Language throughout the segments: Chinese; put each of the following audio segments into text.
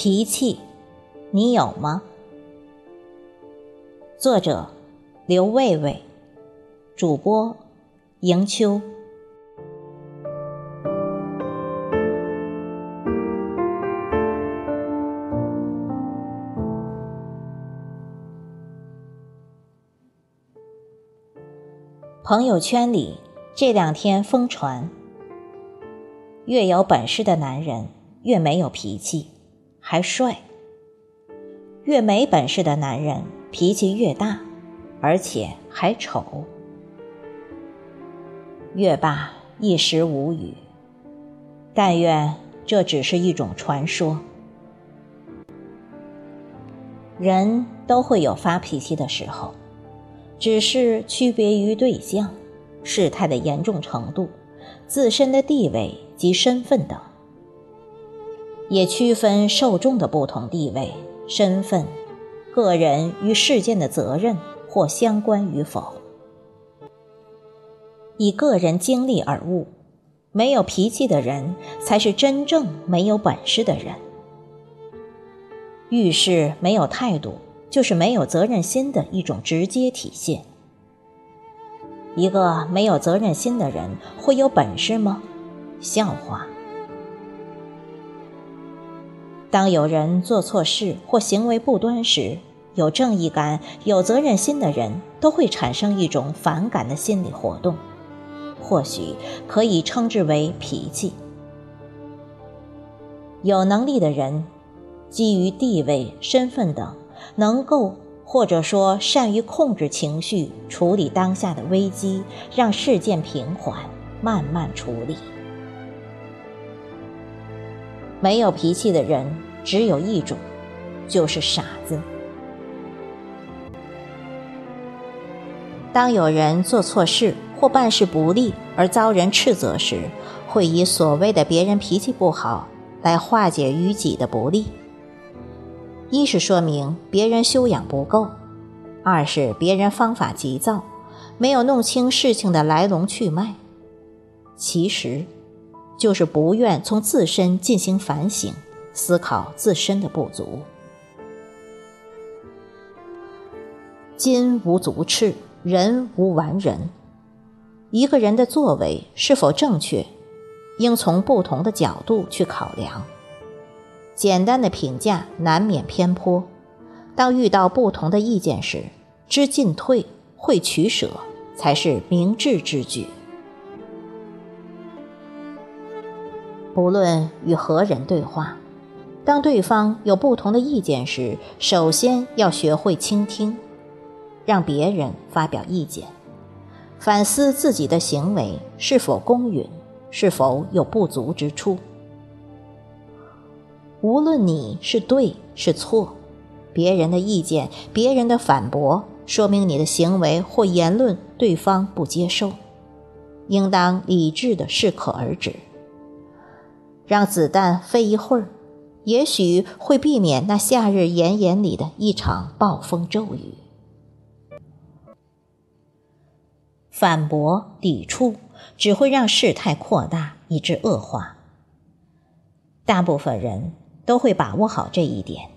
脾气，你有吗？作者：刘卫卫，主播：迎秋。朋友圈里这两天疯传，越有本事的男人越没有脾气。还帅，越没本事的男人脾气越大，而且还丑。月霸一时无语，但愿这只是一种传说。人都会有发脾气的时候，只是区别于对象、事态的严重程度、自身的地位及身份等。也区分受众的不同地位、身份、个人与事件的责任或相关与否。以个人经历而悟，没有脾气的人才是真正没有本事的人。遇事没有态度，就是没有责任心的一种直接体现。一个没有责任心的人会有本事吗？笑话。当有人做错事或行为不端时，有正义感、有责任心的人都会产生一种反感的心理活动，或许可以称之为脾气。有能力的人，基于地位、身份等，能够或者说善于控制情绪，处理当下的危机，让事件平缓，慢慢处理。没有脾气的人只有一种，就是傻子。当有人做错事或办事不力而遭人斥责时，会以所谓的别人脾气不好来化解于己的不利。一是说明别人修养不够，二是别人方法急躁，没有弄清事情的来龙去脉。其实。就是不愿从自身进行反省，思考自身的不足。金无足赤，人无完人。一个人的作为是否正确，应从不同的角度去考量。简单的评价难免偏颇。当遇到不同的意见时，知进退，会取舍，才是明智之举。无论与何人对话，当对方有不同的意见时，首先要学会倾听，让别人发表意见，反思自己的行为是否公允，是否有不足之处。无论你是对是错，别人的意见、别人的反驳，说明你的行为或言论对方不接受，应当理智的适可而止。让子弹飞一会儿，也许会避免那夏日炎炎里的一场暴风骤雨。反驳、抵触只会让事态扩大，以致恶化。大部分人都会把握好这一点。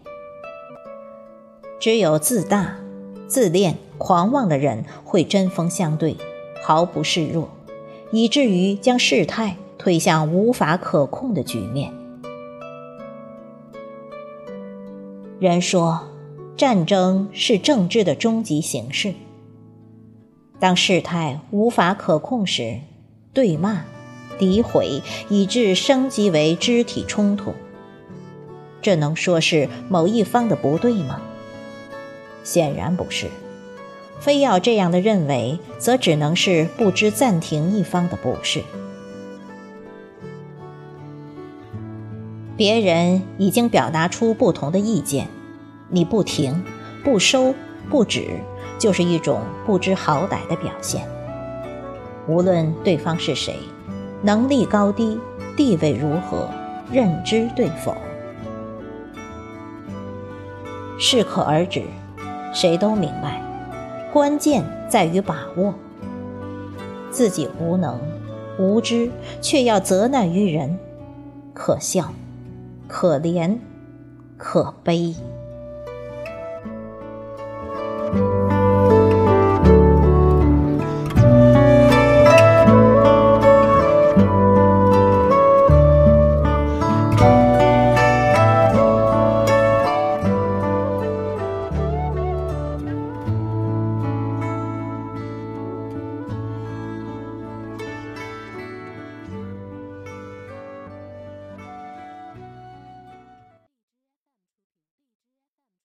只有自大、自恋、狂妄的人会针锋相对，毫不示弱，以至于将事态。推向无法可控的局面。人说，战争是政治的终极形式。当事态无法可控时，对骂、诋毁，以致升级为肢体冲突，这能说是某一方的不对吗？显然不是。非要这样的认为，则只能是不知暂停一方的不是。别人已经表达出不同的意见，你不停、不收、不止，就是一种不知好歹的表现。无论对方是谁，能力高低、地位如何、认知对否，适可而止，谁都明白。关键在于把握。自己无能、无知，却要责难于人，可笑。可怜，可悲。